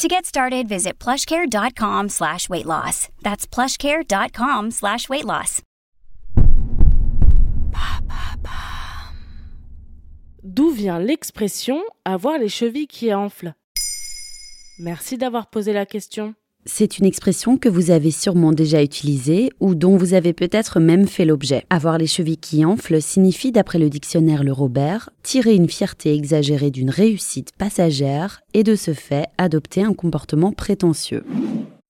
To get started, visit plushcare.com slash weight loss. That's plushcare.com slash weight loss. D'où vient l'expression avoir les chevilles qui enflent? Merci d'avoir posé la question. C'est une expression que vous avez sûrement déjà utilisée ou dont vous avez peut-être même fait l'objet. Avoir les chevilles qui enflent signifie, d'après le dictionnaire Le Robert, tirer une fierté exagérée d'une réussite passagère et de ce fait adopter un comportement prétentieux.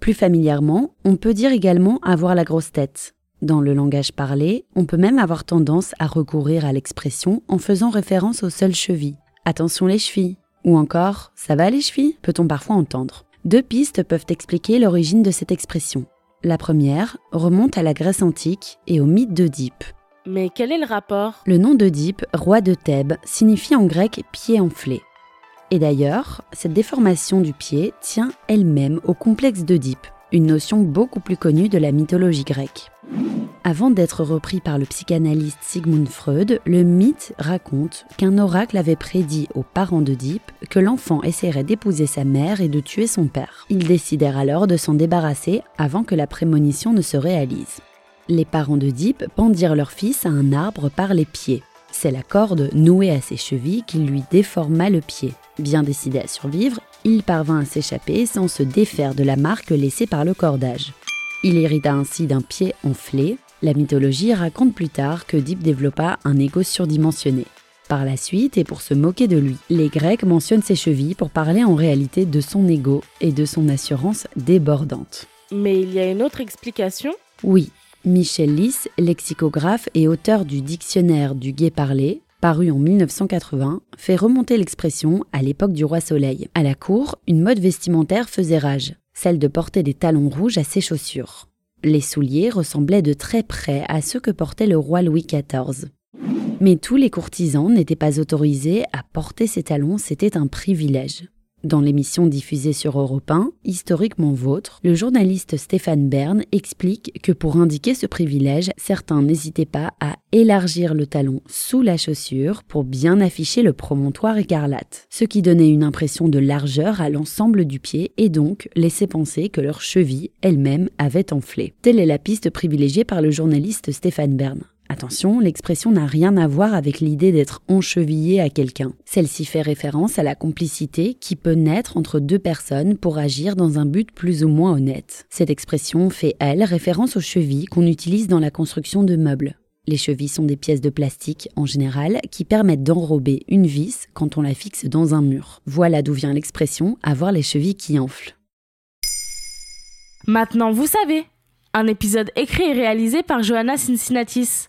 Plus familièrement, on peut dire également avoir la grosse tête. Dans le langage parlé, on peut même avoir tendance à recourir à l'expression en faisant référence aux seules chevilles. Attention les chevilles. Ou encore, ça va les chevilles peut-on parfois entendre. Deux pistes peuvent expliquer l'origine de cette expression. La première remonte à la Grèce antique et au mythe d'Oedipe. Mais quel est le rapport? Le nom d'Oedipe, roi de Thèbes, signifie en grec pied enflé. Et d'ailleurs, cette déformation du pied tient elle-même au complexe d'Oedipe, une notion beaucoup plus connue de la mythologie grecque. Avant d'être repris par le psychanalyste Sigmund Freud, le mythe raconte qu'un oracle avait prédit aux parents d'Oedipe que l'enfant essaierait d'épouser sa mère et de tuer son père. Ils décidèrent alors de s'en débarrasser avant que la prémonition ne se réalise. Les parents d'Oedipe pendirent leur fils à un arbre par les pieds. C'est la corde nouée à ses chevilles qui lui déforma le pied. Bien décidé à survivre, il parvint à s'échapper sans se défaire de la marque laissée par le cordage. Il hérita ainsi d'un pied enflé. La mythologie raconte plus tard que Deep développa un ego surdimensionné. Par la suite, et pour se moquer de lui, les Grecs mentionnent ses chevilles pour parler en réalité de son ego et de son assurance débordante. Mais il y a une autre explication Oui, Michel Lys, lexicographe et auteur du Dictionnaire du gai parlé, paru en 1980, fait remonter l'expression à l'époque du roi Soleil. À la cour, une mode vestimentaire faisait rage, celle de porter des talons rouges à ses chaussures. Les souliers ressemblaient de très près à ceux que portait le roi Louis XIV. Mais tous les courtisans n'étaient pas autorisés à porter ces talons, c'était un privilège. Dans l'émission diffusée sur Europe 1, Historiquement Vôtre, le journaliste Stéphane Bern explique que pour indiquer ce privilège, certains n'hésitaient pas à élargir le talon sous la chaussure pour bien afficher le promontoire écarlate, ce qui donnait une impression de largeur à l'ensemble du pied et donc laissait penser que leur cheville elle-même avait enflé. Telle est la piste privilégiée par le journaliste Stéphane Bern. Attention, l'expression n'a rien à voir avec l'idée d'être enchevillé à quelqu'un. Celle-ci fait référence à la complicité qui peut naître entre deux personnes pour agir dans un but plus ou moins honnête. Cette expression fait, elle, référence aux chevilles qu'on utilise dans la construction de meubles. Les chevilles sont des pièces de plastique, en général, qui permettent d'enrober une vis quand on la fixe dans un mur. Voilà d'où vient l'expression avoir les chevilles qui enflent. Maintenant, vous savez Un épisode écrit et réalisé par Johanna Cincinnatis.